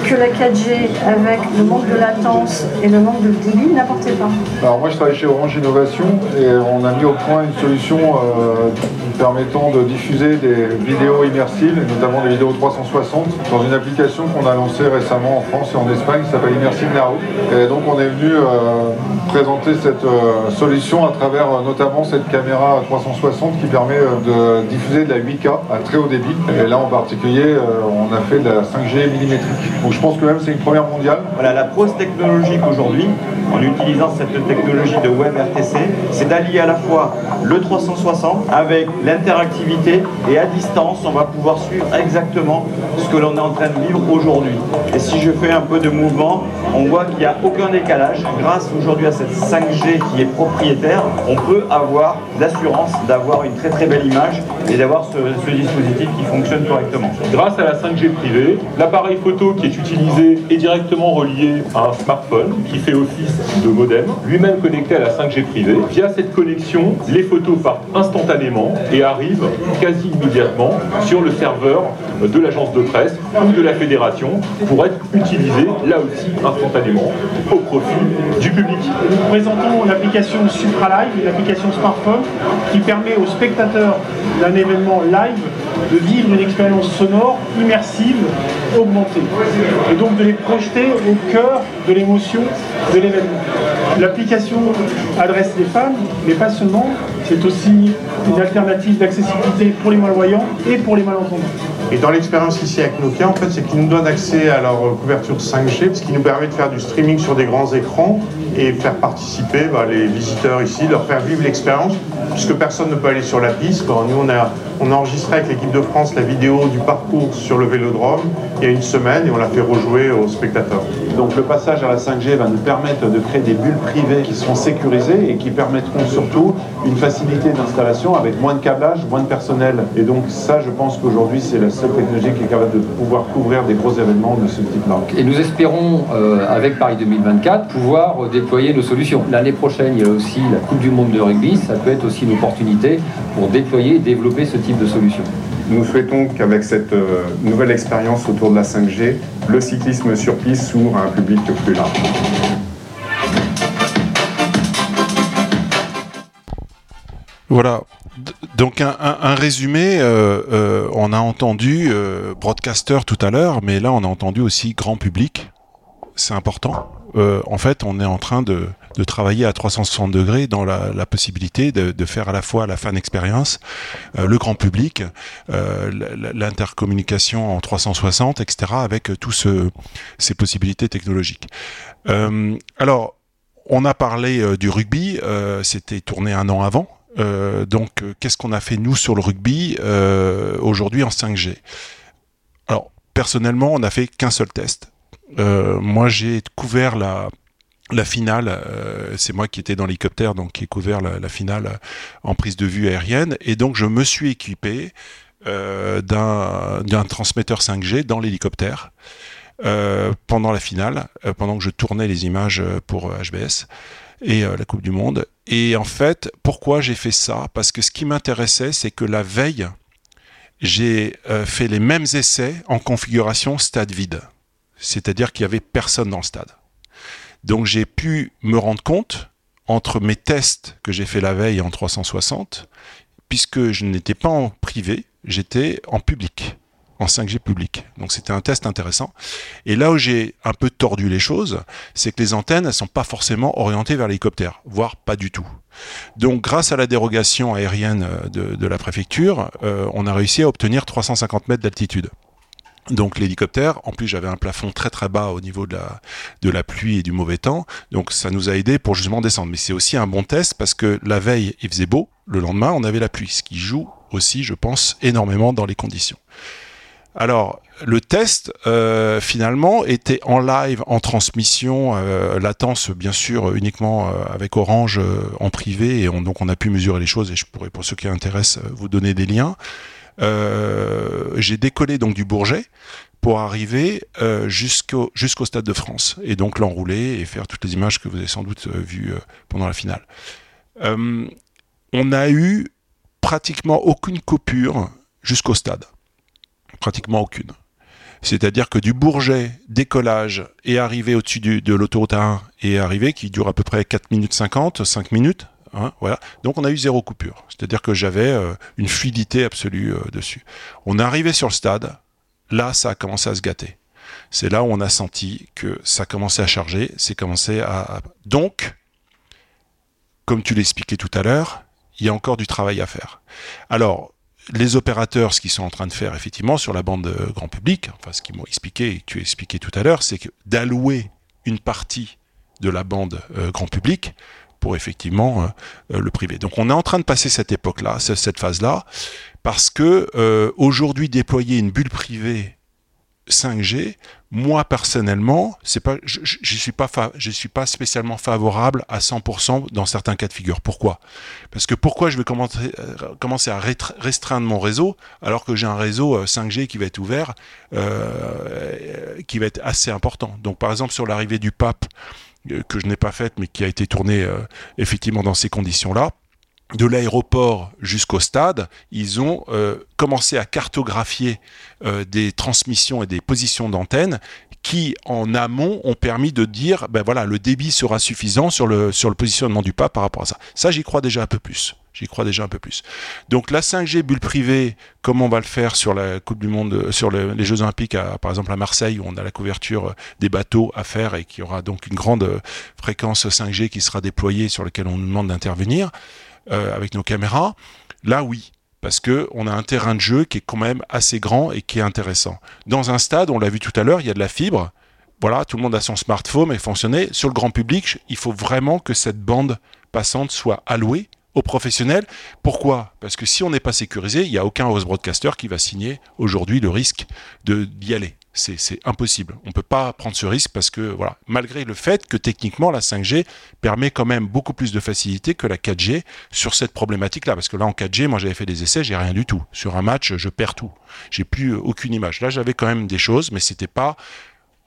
que la 4G avec le manque de latence et le manque de débit n'apportait pas. Alors moi je travaille chez Orange Innovation et on a mis au point une solution euh, permettant de diffuser des vidéos immersives, notamment des vidéos 360, dans une application qu'on a lancée récemment en France et en Espagne qui s'appelle Immersive Now. Et donc on est venu euh, présenter cette euh, solution à travers notamment cette caméra 360 qui permet de diffuser de la 8K à très haut débit. Et là en particulier, on a fait de la 5G millimétrique. Donc je pense que même c'est une première mondiale. Voilà, la prose technologique aujourd'hui, en utilisant cette technologie de web RTC, c'est d'allier à la fois le 360 avec l'interactivité et à distance, on va pouvoir suivre exactement ce que l'on est en train de vivre aujourd'hui. Et si je fais un peu de mouvement, on voit qu'il n'y a aucun décalage. Grâce aujourd'hui à cette 5G qui est propriétaire, on peut avoir l'assurance d'avoir une très très belle image et d'avoir ce, dispositif qui fonctionne correctement. Grâce à la 5G privée, l'appareil photo qui est utilisé est directement relié à un smartphone qui fait office de modem, lui-même connecté à la 5G privée. Via cette connexion, les photos partent instantanément et arrivent quasi immédiatement sur le serveur de l'agence de presse ou de la fédération pour être utilisées là aussi instantanément au profit du public. Nous présentons l'application SupraLive, une application smartphone qui permet aux spectateurs d'un événement live de vivre une expérience sonore immersive, augmentée, et donc de les projeter au cœur de l'émotion de l'événement. L'application adresse les fans, mais pas seulement, c'est aussi une alternative d'accessibilité pour les malvoyants et pour les malentendants. Et dans l'expérience ici avec Nokia, en fait, c'est qu'ils nous donnent accès à leur couverture 5G, ce qui nous permet de faire du streaming sur des grands écrans et faire participer bah, les visiteurs ici, leur faire vivre l'expérience, puisque personne ne peut aller sur la piste. nous, on a, on a enregistré avec l'équipe de France la vidéo du parcours sur le vélodrome il y a une semaine et on l'a fait rejouer aux spectateurs. Donc le passage à la 5G va nous permettre de créer des bulles privées qui seront sécurisées et qui permettront surtout une facilité d'installation avec moins de câblage, moins de personnel. Et donc ça, je pense qu'aujourd'hui, c'est la seule technologie qui est capable de pouvoir couvrir des gros événements de ce type-là. Et nous espérons, euh, avec Paris 2024, pouvoir déployer nos solutions. L'année prochaine, il y a aussi la Coupe du Monde de rugby. Ça peut être aussi une opportunité pour déployer et développer ce type de solutions. Nous souhaitons qu'avec cette euh, nouvelle expérience autour de la 5G, le cyclisme sur piste s'ouvre à un public plus large. Voilà. Donc un, résumé, euh, euh, on a entendu broadcaster tout à l'heure, mais là on a entendu aussi grand public. C'est important. en fait, on est en train de, travailler à 360 degrés dans la, possibilité de, faire à la fois la fan expérience, le grand public, l'intercommunication en 360, etc., avec tous ces possibilités technologiques. alors, on a parlé du rugby, c'était tourné un an avant. Euh, donc, euh, qu'est-ce qu'on a fait nous sur le rugby euh, aujourd'hui en 5G Alors, personnellement, on n'a fait qu'un seul test. moi, j'ai couvert la, finale, c'est moi qui étais dans l'hélicoptère, donc qui ai couvert la, finale en prise de vue aérienne, et donc je me suis équipé d'un transmetteur 5G dans l'hélicoptère pendant la finale, pendant que je tournais les images pour HBS et la Coupe du Monde. Et en fait, pourquoi j'ai fait ça? Parce que ce qui m'intéressait, c'est que la veille, j'ai euh, fait les mêmes essais en configuration stade vide. C'est-à-dire qu'il n'y avait personne dans le stade. Donc j'ai pu me rendre compte, entre mes tests que j'ai fait la veille en 360, puisque je n'étais pas en privé, j'étais en public en 5G public. Donc c'était un test intéressant. Et là où j'ai un peu tordu les choses, c'est que les antennes, elles sont pas forcément orientées vers l'hélicoptère, voire pas du tout. Donc grâce à la dérogation aérienne de, la préfecture, euh, on a réussi à obtenir 350 mètres d'altitude. donc l'hélicoptère, en plus j'avais un plafond très très bas au niveau de la, de la pluie et du mauvais temps, donc ça nous a aidé pour justement descendre. Mais c'est aussi un bon test parce que la veille il faisait beau, le lendemain on avait la pluie, ce qui joue aussi je pense énormément dans les conditions. Alors le test euh, finalement était en live, en transmission, euh, latence bien sûr uniquement euh, avec Orange en privé et donc on a pu mesurer les choses et je pourrais pour ceux qui intéressent vous donner des liens. J'ai décollé donc du Bourget pour arriver jusqu'au jusqu'au Stade de France et donc l'enrouler et faire toutes les images que vous avez sans doute vues pendant la finale. on a eu pratiquement aucune coupure jusqu'au stade. Pratiquement aucune. C'est-à-dire que du Bourget, décollage et arrivée au-dessus de l'autoroute 1 et arrivée, qui dure à peu près 4 minutes 50, 5 minutes, Hein. Donc on a eu zéro coupure. C'est-à-dire que j'avais euh, une fluidité absolue euh, dessus. On est arrivé sur le stade, là ça a commencé à se gâter. C'est là où on a senti que ça commençait à charger, c'est commencé à... Donc, comme tu l'expliquais tout à l'heure, il y a encore du travail à faire. Alors, les opérateurs, ce qu'ils sont en train de faire effectivement sur la bande euh, grand public, enfin ce qu'ils m'ont expliqué et que tu as expliqué tout à l'heure, c'est que d'allouer une partie de la bande grand public pour effectivement euh, euh, le privé. Donc on est en train de passer cette époque-là, cette phase-là, parce que euh, aujourd'hui déployer une bulle privée 5G, moi personnellement, je, je, suis pas, spécialement favorable à 100% dans certains cas de figure. Pourquoi? Parce que pourquoi je vais commencer, commencer à restreindre mon réseau alors que j'ai un réseau 5G qui va être ouvert, euh, qui va être assez important? Donc par exemple sur l'arrivée du pape euh, que je n'ai pas faite, mais qui a été tournée euh, effectivement dans ces conditions-là de l'aéroport jusqu'au stade, ils ont euh, commencé à cartographier des transmissions et des positions d'antenne qui, en amont, ont permis de dire, ben voilà, le débit sera suffisant sur le, sur le positionnement du pas par rapport à ça. Ça, j'y crois déjà un peu plus. J'y crois déjà un peu plus. Donc la 5G bulle privée, comme on va le faire sur la Coupe du Monde, euh, sur les Jeux Olympiques, par exemple à Marseille, où on a la couverture euh, des bateaux à faire et qui aura donc une grande euh, fréquence 5G qui sera déployée sur laquelle on nous demande d'intervenir avec nos caméras. Là, oui, parce que on a un terrain de jeu qui est quand même assez grand et qui est intéressant. Dans un stade, on l'a vu tout à l'heure, il y a de la fibre. Voilà, tout le monde a son smartphone et fonctionner. Sur le grand public, il faut vraiment que cette bande passante soit allouée aux professionnels. Pourquoi? Parce que si on n'est pas sécurisé, il n'y a aucun host broadcaster qui va signer aujourd'hui le risque d'y aller. C'est impossible. On ne peut pas prendre ce risque parce que, voilà, malgré le fait que techniquement la 5G permet quand même beaucoup plus de facilité que la 4G sur cette problématique-là. Parce que là, en 4G, moi j'avais fait des essais, j'ai rien du tout. Sur un match, je perds tout. J'ai plus aucune image. Là, j'avais quand même des choses, mais c'était pas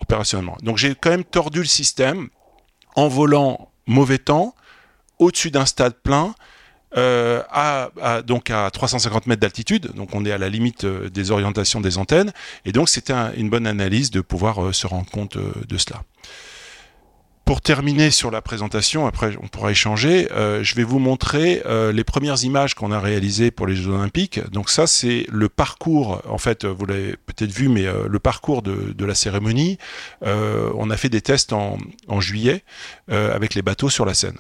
opérationnellement. Donc j'ai quand même tordu le système en volant mauvais temps, au-dessus d'un stade plein, euh, à, donc à 350 mètres d'altitude, donc on est à la limite euh, des orientations des antennes, et donc c'était une bonne analyse de pouvoir euh, se rendre compte de cela. Pour terminer sur la présentation, après on pourra échanger, je vais vous montrer les premières images qu'on a réalisées pour les Jeux Olympiques. Donc ça c'est le parcours, en fait vous l'avez peut-être vu, mais le parcours de, de la cérémonie. on a fait des tests en, en juillet avec les bateaux sur la Seine.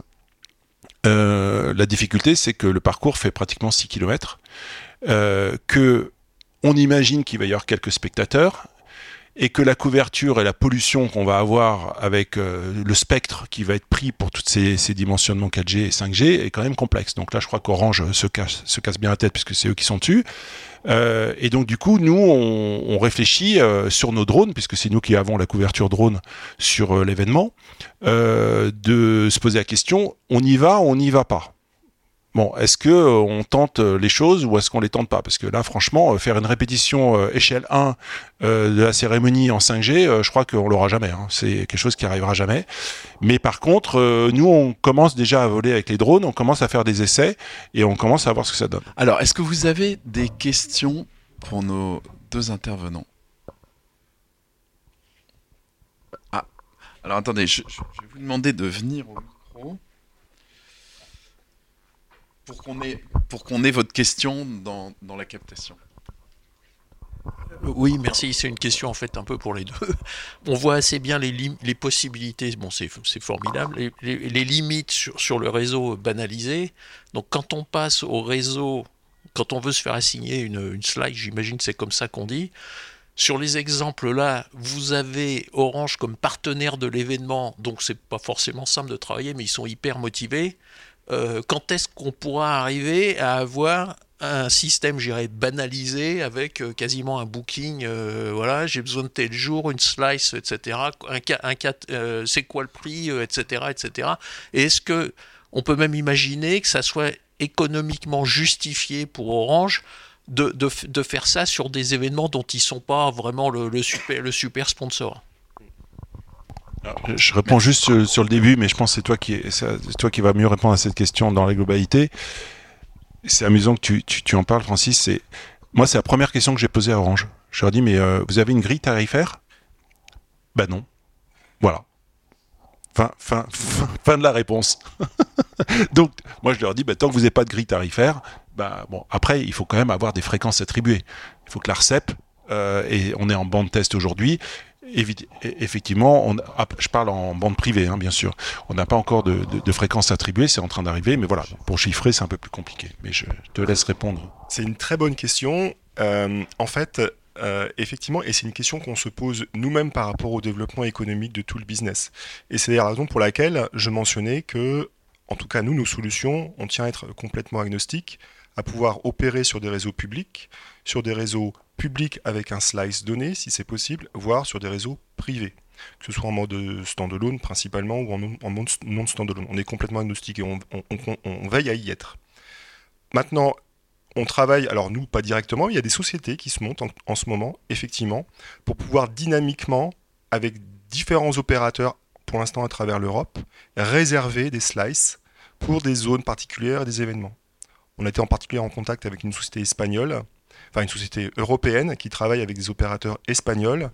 Euh, la difficulté, c'est que le parcours fait pratiquement 6 km, euh, que on imagine qu'il va y avoir quelques spectateurs, et que la couverture et la pollution qu'on va avoir avec euh, le spectre qui va être pris pour toutes ces, ces, dimensionnements 4G et 5G est quand même complexe. Donc là, je crois qu'Orange se casse, se casse bien la tête puisque c'est eux qui sont dessus. Euh, et donc du coup, nous, on, réfléchit euh, sur nos drones, puisque c'est nous qui avons la couverture drone sur euh, l'événement, de se poser la question, on y va, on n'y va pas Bon, est-ce que on tente les choses ou est-ce qu'on les tente pas? Parce que là, franchement, faire une répétition échelle 1 de la cérémonie en 5G, je crois qu'on l'aura jamais. Hein. C'est quelque chose qui arrivera jamais. Mais par contre, nous, on commence déjà à voler avec les drones, on commence à faire des essais et on commence à voir ce que ça donne. Alors, est-ce que vous avez des questions pour nos deux intervenants? Ah, alors attendez, je, je vais vous demander de venir au micro pour qu'on ait, pour qu'on ait votre question dans, dans la captation. Oui, merci. C'est une question en fait un peu pour les deux. On voit assez bien les, les possibilités. Bon, c'est formidable. Les, les, limites sur, sur, le réseau banalisé. Donc, quand on passe au réseau, quand on veut se faire assigner une, une slide, j'imagine c'est comme ça qu'on dit. sur les exemples là, vous avez Orange comme partenaire de l'événement, donc c'est pas forcément simple de travailler, mais ils sont hyper motivés. Euh, quand est-ce qu'on pourra arriver à avoir un système, j'irais, banalisé avec euh, quasiment un booking, euh, voilà, j'ai besoin de tel jour, une slice, etc. Un, c'est quoi le prix, etc., etc. Et est-ce que on peut même imaginer que ça soit économiquement justifié pour Orange de, faire ça sur des événements dont ils sont pas vraiment le super sponsor? Je réponds juste sur, le début, mais je pense que c'est toi qui c'est toi qui va mieux répondre à cette question dans la globalité. C'est amusant que tu, tu, en parles, Francis. C'est moi, c'est la première question que j'ai posée à Orange. Je leur ai dit, mais euh, vous avez une grille tarifaire? Ben non. Voilà. Fin, fin, fin, de la réponse. Donc, moi, je leur dis, bah, tant que vous n'avez pas de grille tarifaire, bah, bon, après, il faut quand même avoir des fréquences attribuées. Il faut que l'ARCEP, euh, et on est en bande test aujourd'hui, effectivement, on, je parle en bande privée, hein, bien sûr. On n'a pas encore de, de, fréquences attribuées, c'est en train d'arriver, mais voilà, pour chiffrer, c'est un peu plus compliqué. Mais je te laisse répondre. C'est une très bonne question. Euh, en fait, euh, effectivement, et c'est une question qu'on se pose nous-mêmes par rapport au développement économique de tout le business. Et c'est la raison pour laquelle je mentionnais que, en tout cas, nous, nos solutions, on tient à être complètement agnostiques, à pouvoir opérer sur des réseaux publics, sur des réseaux publics avec un slice donné, si c'est possible, voire sur des réseaux privés que ce soit en mode standalone principalement ou en, mode non standalone. On est complètement agnostique et on, on, veille à y être. Maintenant, on travaille, alors nous pas directement, il y a des sociétés qui se montent en, ce moment, effectivement, pour pouvoir dynamiquement, avec différents opérateurs, pour l'instant à travers l'Europe, réserver des slices pour des zones particulières et des événements. On a été en particulier en contact avec une société espagnole, enfin une société européenne qui travaille avec des opérateurs espagnols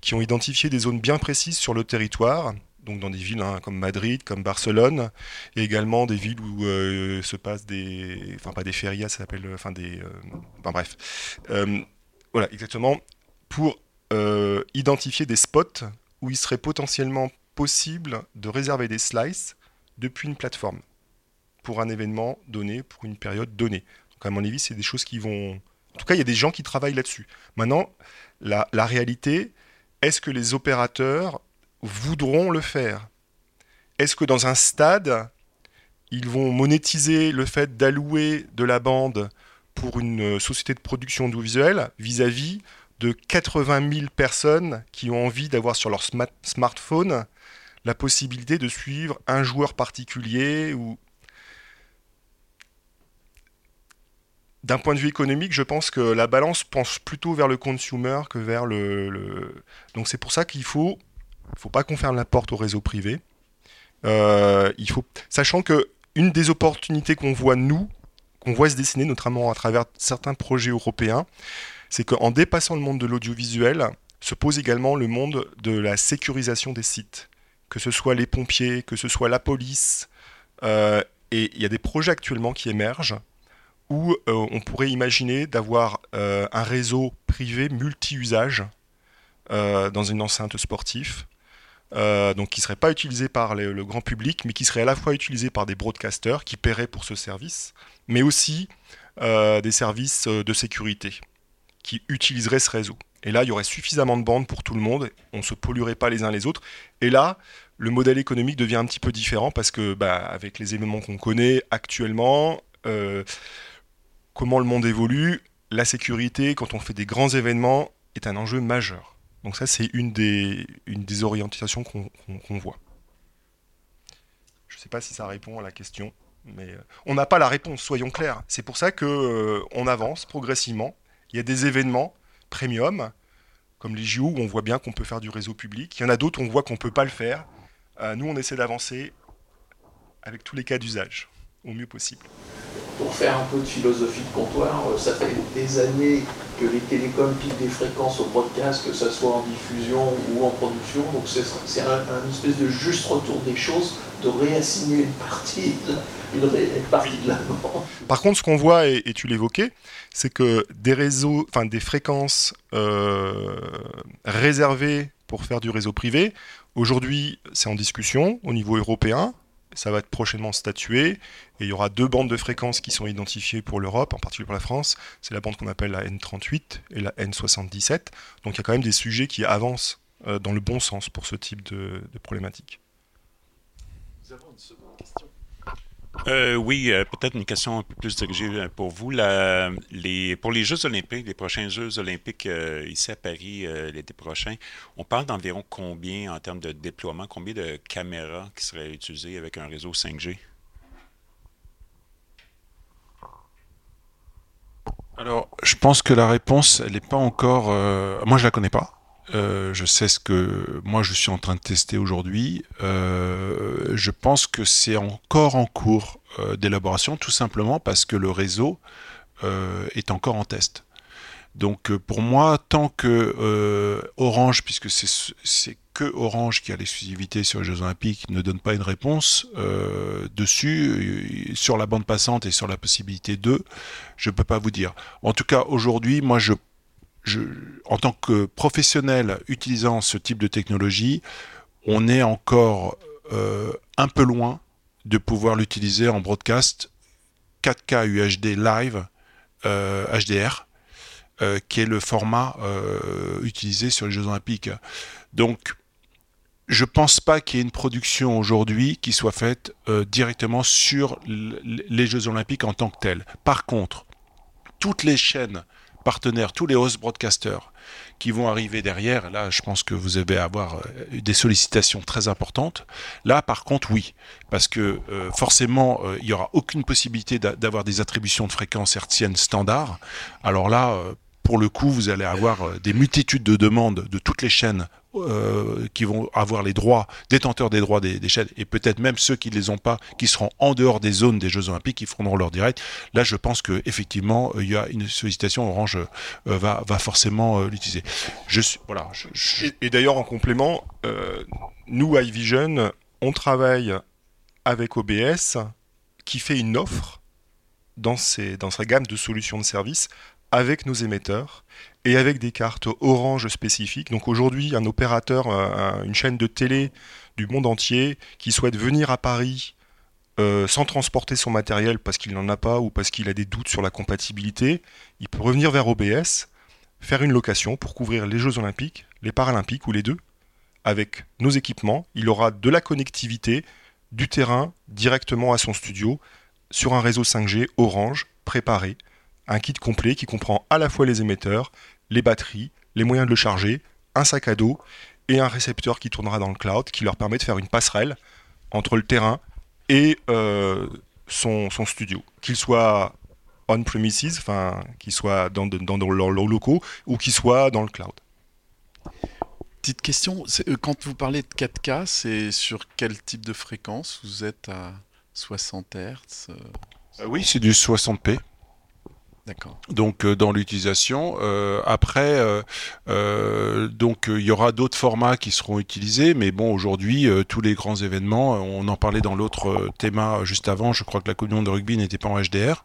qui ont identifié des zones bien précises sur le territoire donc dans des villes hein, comme Madrid, comme Barcelone, et également des villes où euh, se passent des, enfin pas des férias, ça s'appelle, euh, enfin des, euh, enfin bref, voilà exactement pour identifier des spots où il serait potentiellement possible de réserver des slices depuis une plateforme pour un événement donné, pour une période donnée. Donc à mon avis, c'est des choses qui vont, en tout cas, il y a des gens qui travaillent là-dessus. Maintenant, la, réalité, est-ce que les opérateurs voudront le faire? Est-ce que dans un stade, ils vont monétiser le fait d'allouer de la bande pour une société de production audiovisuelle vis-à-vis de 80 000 personnes qui ont envie d'avoir sur leur smartphone la possibilité de suivre un joueur particulier ou d'un point de vue économique, je pense que la balance pense plutôt vers le consumer que vers le. Donc c'est pour ça qu'il faut faut pas qu'on ferme la porte au réseau privé. Euh, il faut, sachant que une des opportunités qu'on voit nous, qu'on voit se dessiner notamment à travers certains projets européens, c'est qu'en dépassant le monde de l'audiovisuel, se pose également le monde de la sécurisation des sites, que ce soit les pompiers, que ce soit la police. Euh, et il y a des projets actuellement qui émergent où euh, on pourrait imaginer d'avoir un réseau privé multi-usage dans une enceinte sportive euh, donc qui ne serait pas utilisé par le grand public, mais qui serait à la fois utilisé par des broadcasters qui paieraient pour ce service, mais aussi euh, des services euh, de sécurité qui utiliseraient ce réseau. Et là, il y aurait suffisamment de bandes pour tout le monde, on ne se polluerait pas les uns les autres. Et là, le modèle économique devient un petit peu différent parce que, bah, avec les événements qu'on connaît actuellement, comment le monde évolue, la sécurité, quand on fait des grands événements, est un enjeu majeur. Donc ça, c'est une des, orientations qu'on voit. Je ne sais pas si ça répond à la question, mais euh, on n'a pas la réponse, soyons clairs. C'est pour ça qu'on euh, avance progressivement. Il y a des événements premium, comme les JO, où on voit bien qu'on peut faire du réseau public. Il y en a d'autres où on voit qu'on ne peut pas le faire. Euh, nous, on essaie d'avancer avec tous les cas d'usage, au mieux possible pour faire un peu de philosophie de comptoir, euh, ça fait des années que les télécoms piquent des fréquences au broadcast, que ce soit en diffusion ou en production. Donc c'est un, espèce de juste retour des choses, de réassigner une partie de, une, partie de la bande. Par contre, ce qu'on voit, et, tu l'évoquais, c'est que des réseaux, enfin des fréquences euh, réservées pour faire du réseau privé, aujourd'hui c'est en discussion au niveau européen. Ça va être prochainement statué, et il y aura deux bandes de fréquences qui sont identifiées pour l'Europe, en particulier pour la France. C'est la bande qu'on appelle la N38 et la N77. Donc il y a quand même des sujets qui avancent euh, dans le bon sens pour ce type de, problématique. Nous avons une seconde question. Euh, oui, euh, peut-être une question un peu plus dirigée euh, pour vous. Pour les Jeux olympiques, les prochains Jeux olympiques euh, ici à Paris l'été prochain, on parle d'environ combien en termes de déploiement, combien de caméras qui seraient utilisées avec un réseau 5G? Alors, je pense que la réponse, elle n'est pas encore... moi, je la connais pas. Euh, je sais ce que moi je suis en train de tester aujourd'hui. Euh, je pense que c'est encore en cours euh, d'élaboration, tout simplement parce que le réseau est encore en test. Donc pour moi, tant que Orange, puisque c'est que Orange qui a l'exclusivité sur les Jeux Olympiques, ne donne pas une réponse dessus, sur la bande passante et sur la possibilité d'eux, je ne peux pas vous dire. En tout cas, aujourd'hui, moi je en tant que professionnel utilisant ce type de technologie, on est encore euh, un peu loin de pouvoir l'utiliser en broadcast 4K UHD live euh, HDR, euh, qui est le format utilisé sur les Jeux Olympiques. Donc, je pense pas qu'il y ait une production aujourd'hui qui soit faite directement sur les Jeux Olympiques en tant que tels. Par contre, toutes les chaînes partenaires, tous les host broadcasters qui vont arriver derrière, là je pense que vous allez avoir euh, des sollicitations très importantes. Là par contre oui, parce que euh, forcément euh, il n'y aura aucune possibilité d'avoir des attributions de fréquences hertziennes standard. Alors là, pour le coup, vous allez avoir des multitudes de demandes de toutes les chaînes euh, qui vont avoir les droits, détenteurs des droits des, chaînes, et peut-être même ceux qui ne les ont pas, qui seront en dehors des zones des Jeux Olympiques, qui feront leur direct. Là, je pense que effectivement, il y a une sollicitation. Orange euh, va, va forcément euh, l'utiliser. Voilà. Et, d'ailleurs, en complément, nous, iVision, on travaille avec OBS, qui fait une offre dans, ses, dans sa gamme de solutions de services avec nos émetteurs et avec des cartes orange spécifiques. Donc aujourd'hui, un opérateur, une chaîne de télé du monde entier qui souhaite venir à Paris euh, sans transporter son matériel parce qu'il n'en a pas ou parce qu'il a des doutes sur la compatibilité, il peut revenir vers OBS, faire une location pour couvrir les Jeux Olympiques, les Paralympiques ou les deux. Avec nos équipements, il aura de la connectivité, du terrain directement à son studio sur un réseau 5G Orange préparé un kit complet qui comprend à la fois les émetteurs, les batteries, les moyens de le charger, un sac à dos et un récepteur qui tournera dans le cloud qui leur permet de faire une passerelle entre le terrain et euh, son, studio, qu'il soit on-premises, enfin qu'il soit dans, dans, leurs locaux ou qu'il soit dans le cloud. Petite question, euh, quand vous parlez de 4K, c'est sur quel type de fréquence? Vous êtes à 60 Hz euh? Oui, c'est du 60p. Donc euh, dans l'utilisation. Euh, après, euh, donc il y aura d'autres formats qui seront utilisés, mais bon aujourd'hui tous les grands événements, on en parlait dans l'autre thème juste avant. Je crois que la communion de rugby n'était pas en HDR.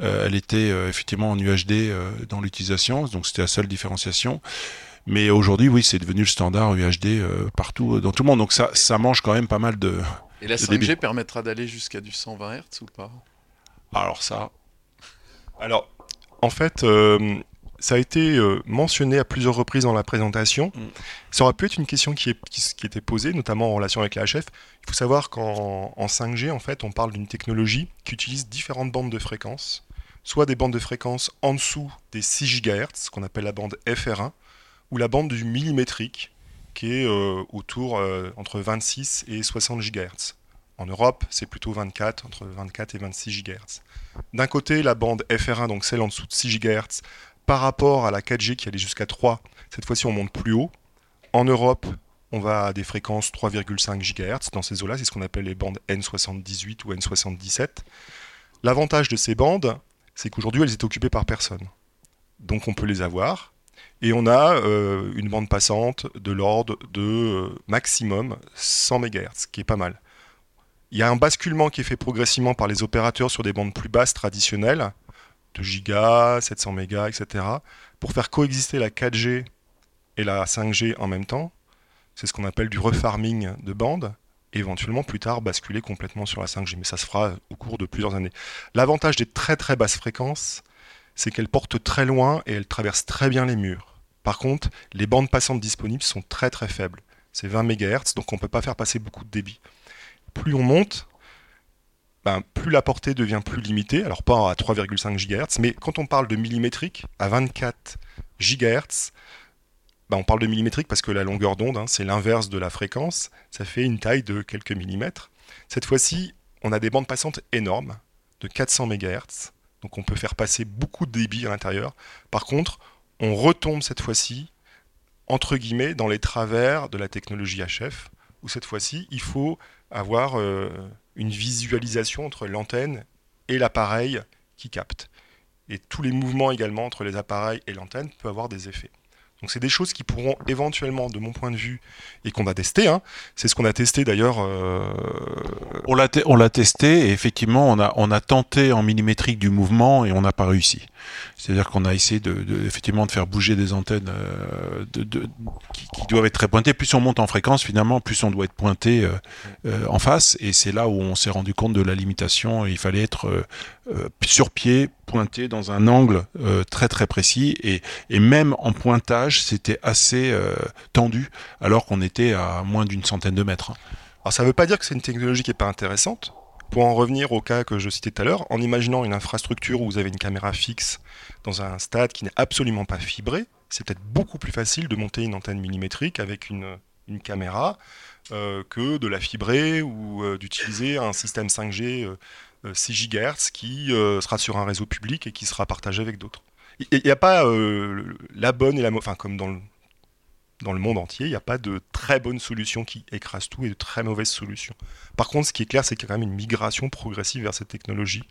elle était effectivement en UHD dans l'utilisation, donc c'était la seule différenciation. Mais aujourd'hui, oui, c'est devenu le standard UHD partout, dans tout le monde. Donc ça, ça mange quand même pas mal de. Et la 5G permettra d'aller jusqu'à du 120 Hz ou pas? Alors ça, alors, en fait, euh, ça a été euh, mentionné à plusieurs reprises dans la présentation. Mm. Ça aurait pu être une question qui, était posée, notamment en relation avec la HF. Il faut savoir qu'en 5G, en fait, on parle d'une technologie qui utilise différentes bandes de fréquences, soit des bandes de fréquences en dessous des 6 GHz, ce qu'on appelle la bande FR1, ou la bande du millimétrique, qui est euh, autour entre 26 et 60 GHz. En Europe, c'est plutôt 24, entre 24 et 26 GHz. D'un côté, la bande FR1, donc celle en dessous de 6 GHz, par rapport à la 4G qui allait jusqu'à 3, cette fois-ci on monte plus haut. En Europe, on va à des fréquences 3,5 GHz. Dans ces eaux-là, c'est ce qu'on appelle les bandes N78 ou N77. L'avantage de ces bandes, c'est qu'aujourd'hui, elles étaient occupées par personne. Donc on peut les avoir. Et on a euh, une bande passante de l'ordre de euh, maximum 100 MHz, qui est pas mal. Il y a un basculement qui est fait progressivement par les opérateurs sur des bandes plus basses traditionnelles, 2 gigas, 700 mégas, etc., pour faire coexister la 4G et la 5G en même temps. C'est ce qu'on appelle du refarming de bandes. éventuellement plus tard basculer complètement sur la 5G, mais ça se fera au cours de plusieurs années. L'avantage des très très basses fréquences, c'est qu'elles portent très loin et elles traversent très bien les murs. Par contre, les bandes passantes disponibles sont très très faibles. C'est 20 MHz, donc on ne peut pas faire passer beaucoup de débit. Plus on monte, ben, plus la portée devient plus limitée, alors pas à 3,5 GHz, mais quand on parle de millimétrique, à 24 GHz, ben, on parle de millimétrique parce que la longueur d'onde, hein, c'est l'inverse de la fréquence, ça fait une taille de quelques millimètres. Cette fois-ci, on a des bandes passantes énormes, de 400 MHz, donc on peut faire passer beaucoup de débit à l'intérieur. Par contre, on retombe cette fois-ci, entre guillemets, dans les travers de la technologie HF, où cette fois-ci, il faut avoir euh, une visualisation entre l'antenne et l'appareil qui capte. Et tous les mouvements également entre les appareils et l'antenne peuvent avoir des effets. Donc c'est des choses qui pourront éventuellement, de mon point de vue, et qu'on a testé, hein, c'est ce qu'on a testé d'ailleurs. Euh... On l'a testé et effectivement on a, tenté en millimétrique du mouvement et on n'a pas réussi. C'est-à-dire qu'on a essayé de, effectivement de faire bouger des antennes euh, qui, doivent être très pointées. Plus on monte en fréquence, finalement, plus on doit être pointé euh, en face. Et c'est là où on s'est rendu compte de la limitation. Il fallait être euh, euh, sur pied, pointé dans un angle très très précis. Et, et, même en pointage, c'était assez tendu, alors qu'on était à moins d'une centaine de mètres. Alors ça ne veut pas dire que c'est une technologie qui n'est pas intéressante. Pour en revenir au cas que je citais tout à l'heure, en imaginant une infrastructure où vous avez une caméra fixe dans un stade qui n'est absolument pas fibré, c'est peut-être beaucoup plus facile de monter une antenne millimétrique avec une, une caméra euh, que de la fibrer ou euh, d'utiliser un système 5G euh, 6 GHz qui euh, sera sur un réseau public et qui sera partagé avec d'autres. Il n'y a pas euh, la bonne et la mauvaise, enfin comme dans le, dans le monde entier, il n'y a pas de très bonne solution qui écrase tout et de très mauvaise solution. Par contre, ce qui est clair, c'est qu'il y a quand même une migration progressive vers cette technologie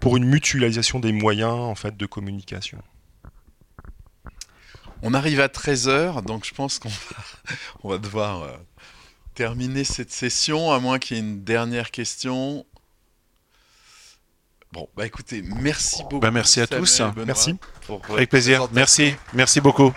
pour une mutualisation des moyens en fait, de communication. On arrive à 13h, donc je pense qu'on va, devoir euh, terminer cette session, à moins qu'il y ait une dernière question. Bon, bah écoutez, merci beaucoup. Bah merci à Samuel tous. Merci. pour Avec plaisir. Merci. Merci beaucoup.